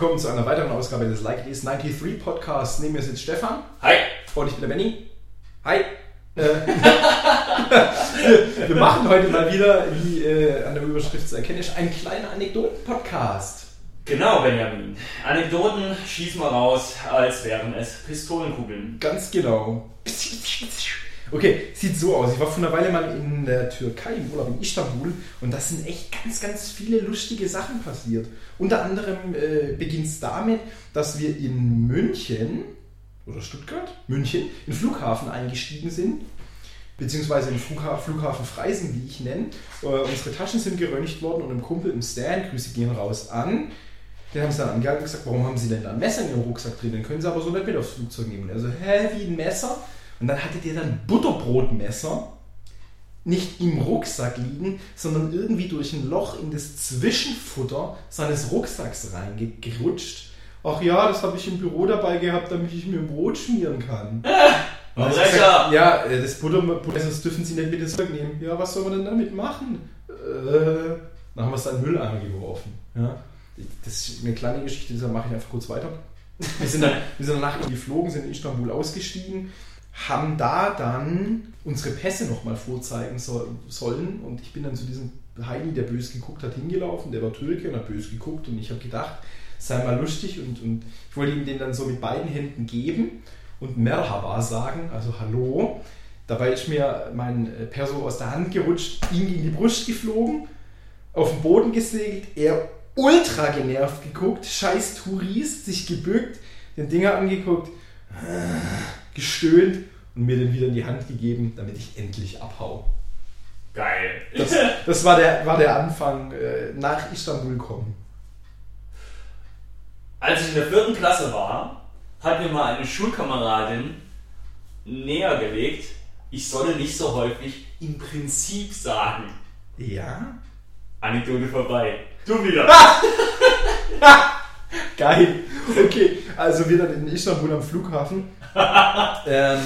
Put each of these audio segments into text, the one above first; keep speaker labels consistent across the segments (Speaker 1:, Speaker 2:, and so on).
Speaker 1: willkommen zu einer weiteren Ausgabe des Like It Is 93 Podcasts. Neben mir sitzt Stefan.
Speaker 2: Hi.
Speaker 1: Und ich bin der Benny. Hi. Äh, wir machen heute mal wieder, wie äh, an der Überschrift zu erkennen ist, einen kleinen Anekdoten-Podcast.
Speaker 2: Genau, Benjamin. Anekdoten schießen wir raus, als wären es Pistolenkugeln.
Speaker 1: Ganz genau. Okay, sieht so aus. Ich war vor einer Weile mal in der Türkei im Urlaub in Istanbul und da sind echt ganz, ganz viele lustige Sachen passiert. Unter anderem äh, beginnt es damit, dass wir in München oder Stuttgart, München, in den Flughafen eingestiegen sind, beziehungsweise in Flughafen, Flughafen Freisen, wie ich nenne. Äh, unsere Taschen sind geröntgt worden und ein Kumpel im Stand, Grüße gehen raus an, den haben sie dann angehalten und gesagt, warum haben sie denn da ein Messer in ihrem Rucksack drin? Den können sie aber so nicht mit aufs Flugzeug nehmen. Also, hä, wie ein Messer? Und dann hatte der dann Butterbrotmesser nicht im Rucksack liegen, sondern irgendwie durch ein Loch in das Zwischenfutter seines Rucksacks reingerutscht. Ach ja, das habe ich im Büro dabei gehabt, damit ich mir ein Brot schmieren kann. Hat er gesagt, ja, äh, das Buttermesser das dürfen Sie nicht mit ins Zeug nehmen. Ja, was soll man denn damit machen? Äh, dann haben wir es dann in den Mülleimer geworfen. Ja. Das ist eine kleine Geschichte, deshalb mache ich einfach kurz weiter. Wir sind dann, wir sind danach geflogen, sind in Istanbul ausgestiegen, haben da dann unsere Pässe nochmal vorzeigen so, sollen. Und ich bin dann zu diesem Heini, der böse geguckt hat, hingelaufen, der war Türke und hat böse geguckt. Und ich habe gedacht, sei mal lustig. Und, und ich wollte ihm den dann so mit beiden Händen geben und Merhaba sagen, also Hallo. Dabei ist mir mein Perso aus der Hand gerutscht, ihm gegen die Brust geflogen, auf den Boden gesegelt, er ultra genervt geguckt, scheiß Tourist, sich gebückt, den Dinger angeguckt, gestöhnt und mir den wieder in die Hand gegeben, damit ich endlich abhau.
Speaker 2: Geil.
Speaker 1: Das, das war, der, war der Anfang äh, nach Istanbul kommen.
Speaker 2: Als ich in der vierten Klasse war, hat mir mal eine Schulkameradin näher gelegt, ich solle nicht so häufig im Prinzip sagen.
Speaker 1: Ja?
Speaker 2: Anekdote vorbei. Du wieder.
Speaker 1: Geil. Okay, also wir dann in Istanbul am Flughafen. ähm,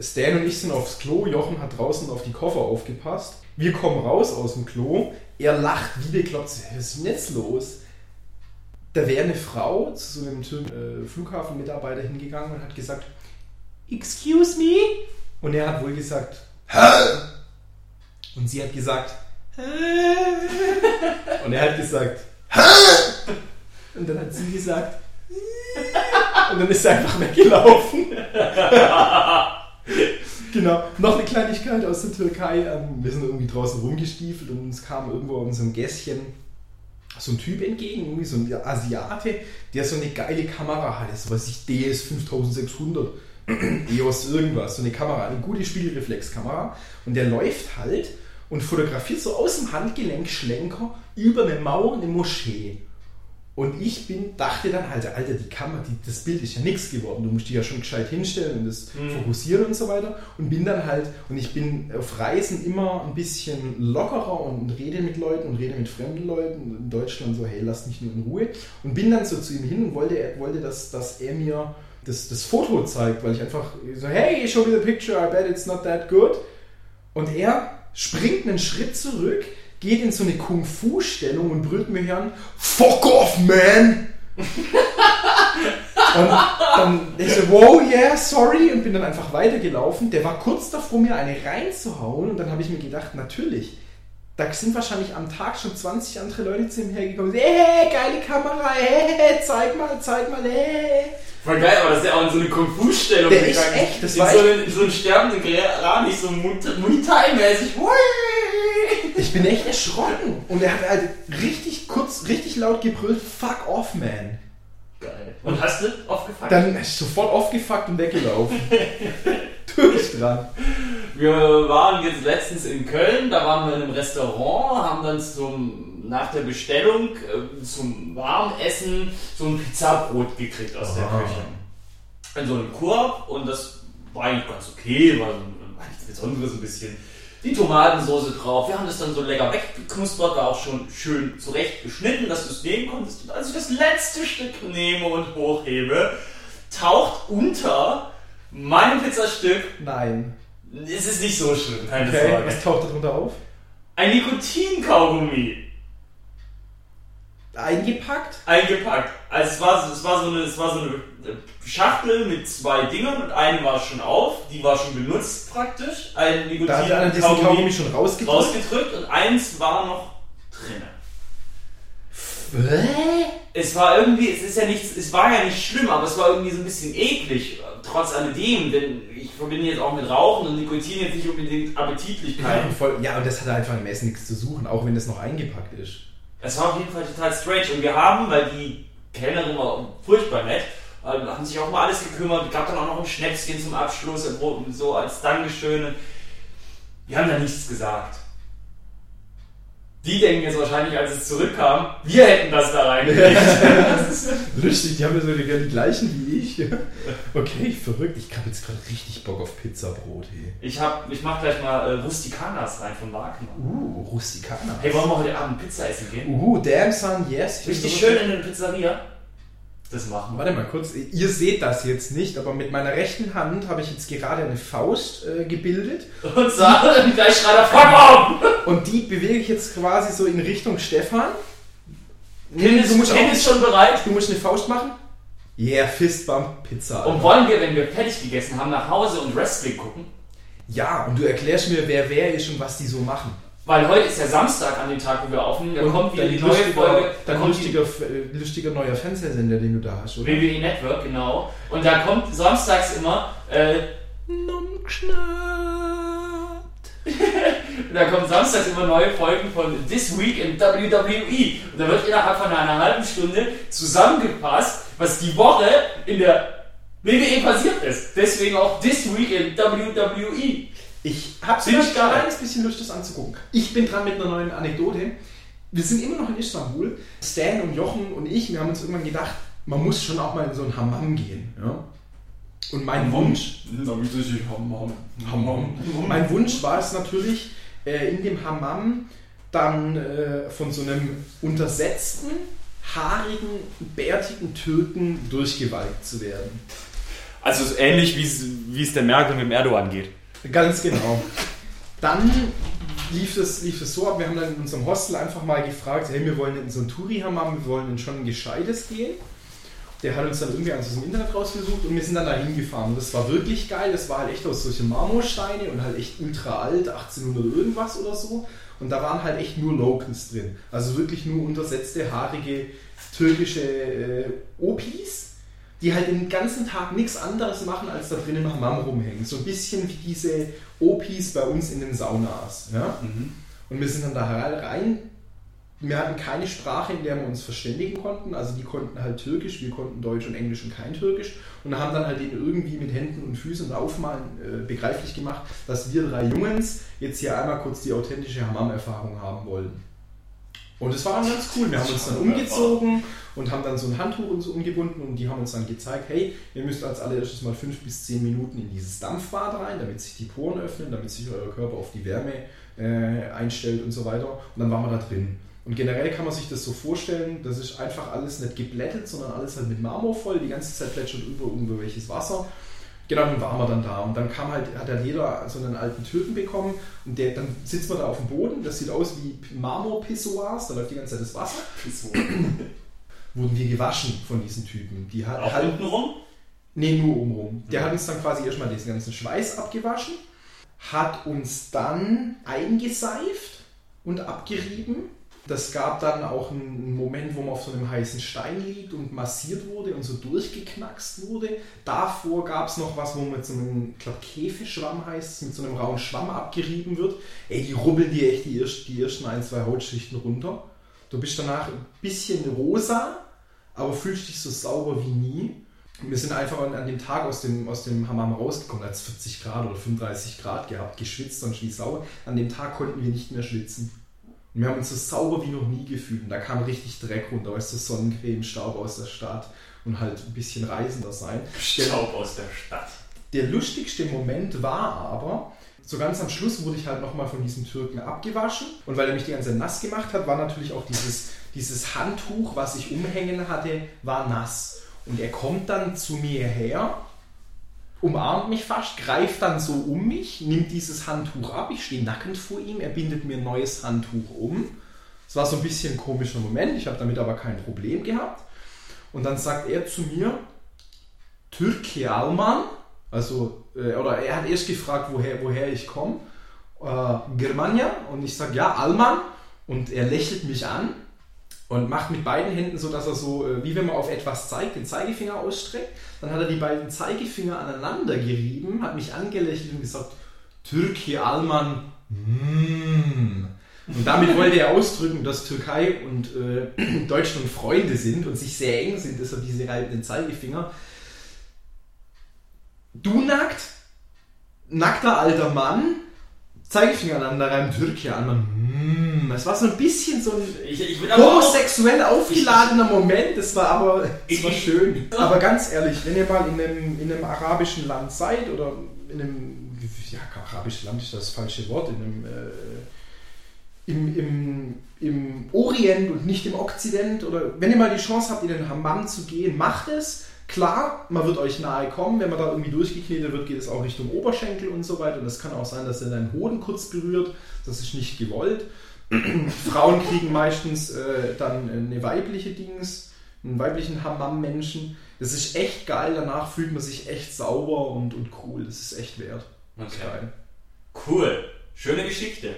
Speaker 1: Stan und ich sind aufs Klo. Jochen hat draußen auf die Koffer aufgepasst. Wir kommen raus aus dem Klo. Er lacht wie bekloppt. Was ist denn jetzt los? Da wäre eine Frau zu so einem äh, Flughafenmitarbeiter hingegangen und hat gesagt, Excuse me? Und er hat wohl gesagt, Hä? Und sie hat gesagt, Hä? Und er hat gesagt, Hä? Und dann hat sie gesagt, und dann ist er einfach weggelaufen. genau. Noch eine Kleinigkeit aus der Türkei. Ähm, wir sind irgendwie draußen rumgestiefelt und uns kam irgendwo in so einem Gässchen so ein Typ entgegen, irgendwie so ein Asiate, der so eine geile Kamera hatte, so was ich DS 5600, EOS irgendwas, so eine Kamera, eine gute Spiegelreflexkamera. Und der läuft halt und fotografiert so aus dem Handgelenkschlenker über eine Mauer eine Moschee. Und ich bin, dachte dann halt, Alter, die Kamera, die, das Bild ist ja nichts geworden. Du musst die ja schon gescheit hinstellen und das mhm. fokussieren und so weiter. Und bin dann halt, und ich bin auf Reisen immer ein bisschen lockerer und rede mit Leuten und rede mit fremden Leuten. In Deutschland so, hey, lass mich nur in Ruhe. Und bin dann so zu ihm hin und wollte, er wollte dass, dass er mir das, das Foto zeigt, weil ich einfach so, hey, show me the picture, I bet it's not that good. Und er springt einen Schritt zurück, geht in so eine Kung-Fu-Stellung und brüllt mir an, Fuck off, man! und dann ich so, wow, yeah, sorry, und bin dann einfach weitergelaufen. Der war kurz davor, mir eine reinzuhauen, und dann habe ich mir gedacht, natürlich, da sind wahrscheinlich am Tag schon 20 andere Leute zu ihm hergekommen. Hey, geile Kamera, hey, zeig mal, zeig mal, hey.
Speaker 2: Voll geil, aber das ist ja auch in so eine Kung-Fu-Stellung
Speaker 1: Der ist echt, das
Speaker 2: in
Speaker 1: war
Speaker 2: so, einen, so einen sterbenden Kranich, so Muay Thai-mäßig.
Speaker 1: Ich bin echt erschrocken. Und er hat halt richtig kurz, richtig laut gebrüllt, fuck off, man.
Speaker 2: Geil. Und hast du aufgefuckt?
Speaker 1: Dann ist sofort aufgefuckt und weggelaufen. Durch dran.
Speaker 2: Wir waren jetzt letztens in Köln, da waren wir in einem Restaurant, haben dann zum, nach der Bestellung äh, zum Warmessen so ein Pizzabrot gekriegt aus der Küche. In so einem Korb und das war eigentlich ganz okay, war nichts Besonderes, ein bisschen die Tomatensauce drauf. Wir haben das dann so lecker weggeknuspert, war auch schon schön zurecht geschnitten, dass du es nehmen konntest. Und als ich das letzte Stück nehme und hochhebe, taucht unter meinem Pizzastück.
Speaker 1: Nein.
Speaker 2: Es ist nicht so schlimm, keine
Speaker 1: okay,
Speaker 2: Sorge.
Speaker 1: Was taucht darunter auf?
Speaker 2: Ein Nikotinkaugummi.
Speaker 1: Eingepackt?
Speaker 2: Eingepackt. Also es war, es war, so, eine, es war so eine Schachtel mit zwei Dingern und eine war schon auf, die war schon benutzt praktisch. Ein Nikotin
Speaker 1: Da hat einer diesen Kaugummi schon rausgedrückt.
Speaker 2: rausgedrückt und eins war noch drinne. Es war irgendwie, es ist ja nichts, es war ja nicht schlimm, aber es war irgendwie so ein bisschen eklig, trotz alledem, denn ich verbinde jetzt auch mit Rauchen und Nikotin jetzt nicht unbedingt
Speaker 1: Ja,
Speaker 2: Appetitlichkeit.
Speaker 1: und voll, ja, und das hat einfach im Essen nichts zu suchen, auch wenn das noch eingepackt ist.
Speaker 2: Es war auf jeden Fall total strange und wir haben, weil die Kellnerin war furchtbar nett, äh, haben sich auch mal alles gekümmert, gab dann auch noch ein Schnäpschen zum Abschluss, und so als Dankeschön. Und Wir haben da nichts gesagt. Die denken jetzt wahrscheinlich, als es zurückkam, wir hätten das da reingelegt.
Speaker 1: Lustig, die haben ja so die, die gleichen wie ich. Okay, verrückt. Ich habe jetzt gerade richtig Bock auf Pizzabrot. Hey.
Speaker 2: Ich, hab, ich mach gleich mal äh, Rustikanas rein von Wagner.
Speaker 1: Uh, Rustikana.
Speaker 2: Hey, wollen wir heute Abend Pizza essen gehen?
Speaker 1: Uh, damn son, yes. Ich
Speaker 2: Richtig schön in der Pizzeria. Das machen wir.
Speaker 1: Warte mal kurz, ihr seht das jetzt nicht, aber mit meiner rechten Hand habe ich jetzt gerade eine Faust äh, gebildet
Speaker 2: Und sagen, gleich schreit er, fuck off!
Speaker 1: und die bewege ich jetzt quasi so in Richtung Stefan.
Speaker 2: Ken ist,
Speaker 1: du, musst
Speaker 2: Ken ist schon bereit.
Speaker 1: du musst eine Faust machen. Yeah, Fistbump Pizza.
Speaker 2: Und wollen wir, wenn wir fertig gegessen haben, nach Hause und Wrestling gucken?
Speaker 1: ja, und du erklärst mir, wer wer ist und was die so machen.
Speaker 2: Weil heute ist ja Samstag an dem Tag, wo wir aufnehmen. Da kommt wieder die neue Folge. Da
Speaker 1: Dann
Speaker 2: kommt
Speaker 1: lustiger, lustiger neuer Fernsehsender, den du da hast, oder?
Speaker 2: WWE Network, genau. Und da kommt samstags immer, äh, da kommen samstags immer neue Folgen von This Week in WWE. Und da wird innerhalb von einer halben Stunde zusammengepasst, was die Woche in der WWE passiert ist. Deswegen auch This Week in WWE.
Speaker 1: Ich habe
Speaker 2: Finde ich
Speaker 1: ein
Speaker 2: geil.
Speaker 1: kleines bisschen Lust, das anzugucken. Ich bin dran mit einer neuen Anekdote. Wir sind immer noch in Istanbul. Stan und Jochen und ich, wir haben uns irgendwann gedacht, man muss schon auch mal in so ein Hammam gehen. Ja? Und mein Wunsch, Hammam. mein Wunsch war es natürlich, äh, in dem Hammam dann äh, von so einem untersetzten, haarigen, bärtigen Türken durchgewalkt zu werden.
Speaker 2: Also ähnlich wie es der Merkel mit dem Erdogan geht.
Speaker 1: Ganz genau. Dann lief es, lief so ab, wir haben dann in unserem Hostel einfach mal gefragt, hey, wir wollen in so ein Touri-Hammam, wir wollen in schon ein gescheites gehen. Der hat uns dann irgendwie aus dem Internet rausgesucht und wir sind dann da hingefahren. Und das war wirklich geil, das war halt echt aus solchen Marmorsteine und halt echt ultra alt, 1800 irgendwas oder so. Und da waren halt echt nur Locals drin. Also wirklich nur untersetzte, haarige, türkische äh, Opis die halt den ganzen Tag nichts anderes machen, als da drin im Hammam rumhängen. So ein bisschen wie diese Opis bei uns in den Saunas. Ja? Und wir sind dann da rein. Wir hatten keine Sprache, in der wir uns verständigen konnten. Also die konnten halt Türkisch, wir konnten Deutsch und Englisch und kein Türkisch. Und haben dann halt denen irgendwie mit Händen und Füßen und Aufmalen äh, begreiflich gemacht, dass wir drei Jungs jetzt hier einmal kurz die authentische Hammam-Erfahrung haben wollten. Und es war dann ganz cool. Wir haben uns dann umgezogen und haben dann so ein Handtuch uns umgebunden und die haben uns dann gezeigt, hey, ihr müsst als allererstes mal fünf bis zehn Minuten in dieses Dampfbad rein, damit sich die Poren öffnen, damit sich euer Körper auf die Wärme äh, einstellt und so weiter. Und dann waren wir da drin. Und generell kann man sich das so vorstellen, das ist einfach alles nicht geblättet, sondern alles halt mit Marmor voll, die ganze Zeit plätschert über irgendwo welches Wasser. Genau, dann waren wir dann da und dann kam halt, hat halt jeder so einen alten Türken bekommen und der, dann sitzt man da auf dem Boden, das sieht aus wie Marmorpissoirs, da läuft die ganze Zeit das Wasser. Wurden wir gewaschen von diesen Typen. Die hat,
Speaker 2: Auch
Speaker 1: halt,
Speaker 2: unten rum?
Speaker 1: Nee, nur obenrum. Der hat uns dann quasi erstmal diesen ganzen Schweiß abgewaschen, hat uns dann eingeseift und abgerieben. Das gab dann auch einen Moment, wo man auf so einem heißen Stein liegt und massiert wurde und so durchgeknackst wurde. Davor gab es noch was, wo mit so einem, ich glaube, Käfeschwamm heißt mit so einem rauen Schwamm abgerieben wird. Ey, die rubbeln dir echt die, die ersten ein, zwei Hautschichten runter. Du bist danach ein bisschen rosa, aber fühlst dich so sauber wie nie. Wir sind einfach an, an dem Tag aus dem, aus dem Hammam rausgekommen, es 40 Grad oder 35 Grad gehabt, geschwitzt und wie sauber. An dem Tag konnten wir nicht mehr schwitzen. Und wir haben uns so sauber wie noch nie gefühlt. Und da kam richtig Dreck runter, weißt du, Sonnencreme, Staub aus der Stadt und halt ein bisschen reisender sein.
Speaker 2: Staub aus der Stadt.
Speaker 1: Der lustigste Moment war aber, so ganz am Schluss wurde ich halt nochmal von diesem Türken abgewaschen. Und weil er mich die ganze Zeit nass gemacht hat, war natürlich auch dieses, dieses Handtuch, was ich umhängen hatte, war nass. Und er kommt dann zu mir her, umarmt mich fast, greift dann so um mich, nimmt dieses Handtuch ab, ich stehe nackend vor ihm, er bindet mir ein neues Handtuch um. Es war so ein bisschen ein komischer Moment, ich habe damit aber kein Problem gehabt. Und dann sagt er zu mir, Türke Alman, also, äh, oder er hat erst gefragt, woher, woher ich komme, äh, Germania, und ich sage, ja, Alman, und er lächelt mich an und macht mit beiden Händen so, dass er so, äh, wie wenn man auf etwas zeigt, den Zeigefinger ausstreckt. Dann hat er die beiden Zeigefinger aneinander gerieben, hat mich angelächelt und gesagt, Türke Alman, mm. Und damit wollte er ausdrücken, dass Türkei und äh, Deutschland Freunde sind und sich sehr eng sind, deshalb diese reibenden Zeigefinger. Du nackt, nackter alter Mann, Zeigefinger aneinander rein, Türkei an, man, mm, es war so ein bisschen so ein
Speaker 2: Ich, ich bin
Speaker 1: homosexuell aufgeladener Moment, das war aber das war schön. Aber ganz ehrlich, wenn ihr mal in einem, in einem arabischen Land seid oder in einem, ja, arabisches Land ist das falsche Wort, in einem, äh, im, im, im Orient und nicht im Okzident oder wenn ihr mal die Chance habt, in den Hammam zu gehen, macht es. Klar, man wird euch nahe kommen, wenn man da irgendwie durchgeknetet wird, geht es auch Richtung Oberschenkel und so weiter. Und es kann auch sein, dass er deinen Hoden kurz berührt. Das ist nicht gewollt. Frauen kriegen meistens äh, dann eine weibliche Dings, einen weiblichen Hammam-Menschen. Das ist echt geil. Danach fühlt man sich echt sauber und, und cool. Das ist echt wert.
Speaker 2: Okay.
Speaker 1: geil.
Speaker 2: Cool. Schöne Geschichte.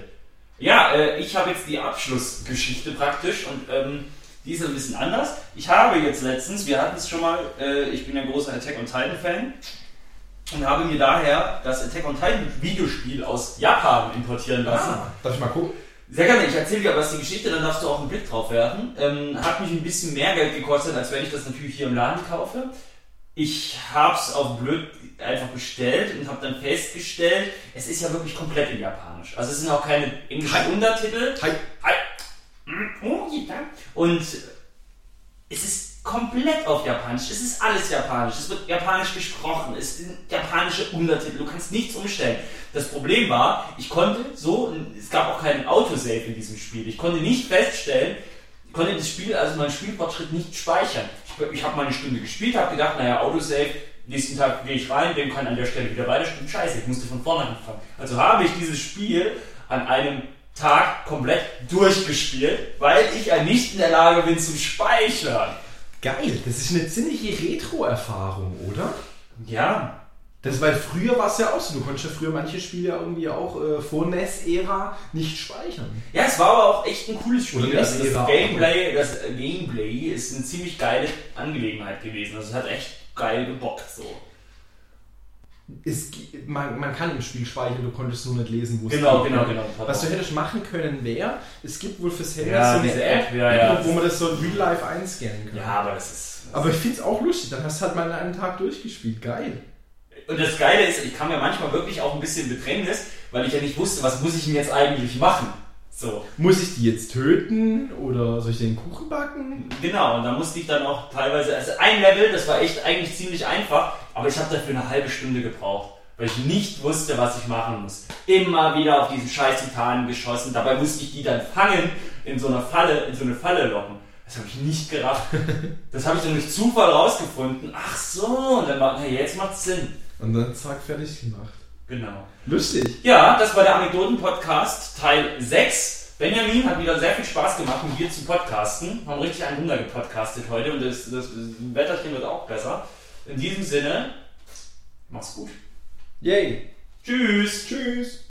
Speaker 2: Ja, äh, ich habe jetzt die Abschlussgeschichte praktisch und ähm, die ist ein bisschen anders. Ich habe jetzt letztens, wir hatten es schon mal, äh, ich bin ein großer Attack on Titan Fan und habe mir daher das Attack on Titan Videospiel aus Japan importieren lassen.
Speaker 1: Ah, darf ich mal gucken?
Speaker 2: Sehr gerne, ich erzähle dir aber was die Geschichte, dann darfst du auch einen Blick drauf werfen. Ähm, hat mich ein bisschen mehr Geld gekostet, als wenn ich das natürlich hier im Laden kaufe. Ich habe es auf blöd einfach bestellt und habe dann festgestellt, es ist ja wirklich komplett in Japanisch. Also es sind auch keine englischen. Untertitel.
Speaker 1: Hi.
Speaker 2: Hi. Oh, ja. Und es ist komplett auf Japanisch. Es ist alles Japanisch. Es wird Japanisch gesprochen. Es sind japanische Untertitel. Du kannst nichts umstellen. Das Problem war, ich konnte so, es gab auch keinen Autosave in diesem Spiel. Ich konnte nicht feststellen, ich konnte das Spiel, also meinen Spielfortschritt nicht speichern. Ich, ich habe mal eine Stunde gespielt, habe gedacht, naja, Autosave, nächsten Tag gehe ich rein, dem kann an der Stelle wieder weiterspielen. Scheiße, ich musste von vorne anfangen. Also habe ich dieses Spiel an einem Tag komplett durchgespielt, weil ich ja nicht in der Lage bin zu speichern.
Speaker 1: Geil, das ist eine ziemliche Retro-Erfahrung, oder?
Speaker 2: Ja,
Speaker 1: Das, weil früher war es ja auch so, du konntest ja früher manche Spiele ja irgendwie auch äh, vor NES-Ära nicht speichern.
Speaker 2: Ja, es war aber auch echt ein cooles Spiel. Also das
Speaker 1: Laser.
Speaker 2: Gameplay, das Gameplay ist eine ziemlich geile Angelegenheit gewesen. Also es hat echt geil gebockt so.
Speaker 1: Es, man, man kann im Spiel speichern, du konntest nur nicht lesen, wo es
Speaker 2: Genau, genau, genau.
Speaker 1: Was du hättest machen können wäre, es gibt wohl fürs Handy
Speaker 2: Ja,
Speaker 1: so eine
Speaker 2: App, ja, ja.
Speaker 1: wo man das so real life einscannen kann.
Speaker 2: Ja, aber das ist.
Speaker 1: Aber ich finde es auch lustig, dann hast du halt mal an einem Tag durchgespielt. Geil.
Speaker 2: Und das Geile ist, ich kam ja manchmal wirklich auch ein bisschen in Bedrängnis, weil ich ja nicht wusste, was muss ich denn jetzt eigentlich machen. So,
Speaker 1: Muss ich die jetzt töten oder soll ich den Kuchen backen?
Speaker 2: genau. Und da musste ich dann auch teilweise, also ein Level, das war echt eigentlich ziemlich einfach, aber ich habe dafür eine halbe Stunde gebraucht, weil ich nicht wusste, was ich machen muss. Immer wieder auf diesen scheiß Titanen geschossen, dabei musste ich die dann fangen, in so einer Falle, in so eine Falle locken. Das habe ich nicht gerafft. Das habe ich dann durch Zufall rausgefunden. Ach so, und dann war, hey, jetzt macht's Sinn.
Speaker 1: Und dann zack, fertig gemacht.
Speaker 2: Genau.
Speaker 1: Lustig.
Speaker 2: Ja, das war der Anekdoten-Podcast Teil 6. Benjamin hat wieder sehr viel Spaß gemacht, mit dir zu podcasten. Haben richtig einen Hunger gepodcastet heute und das, das, das Wetterchen wird auch besser. In diesem Sinne, mach's gut.
Speaker 1: Yay.
Speaker 2: Tschüss.
Speaker 1: Tschüss.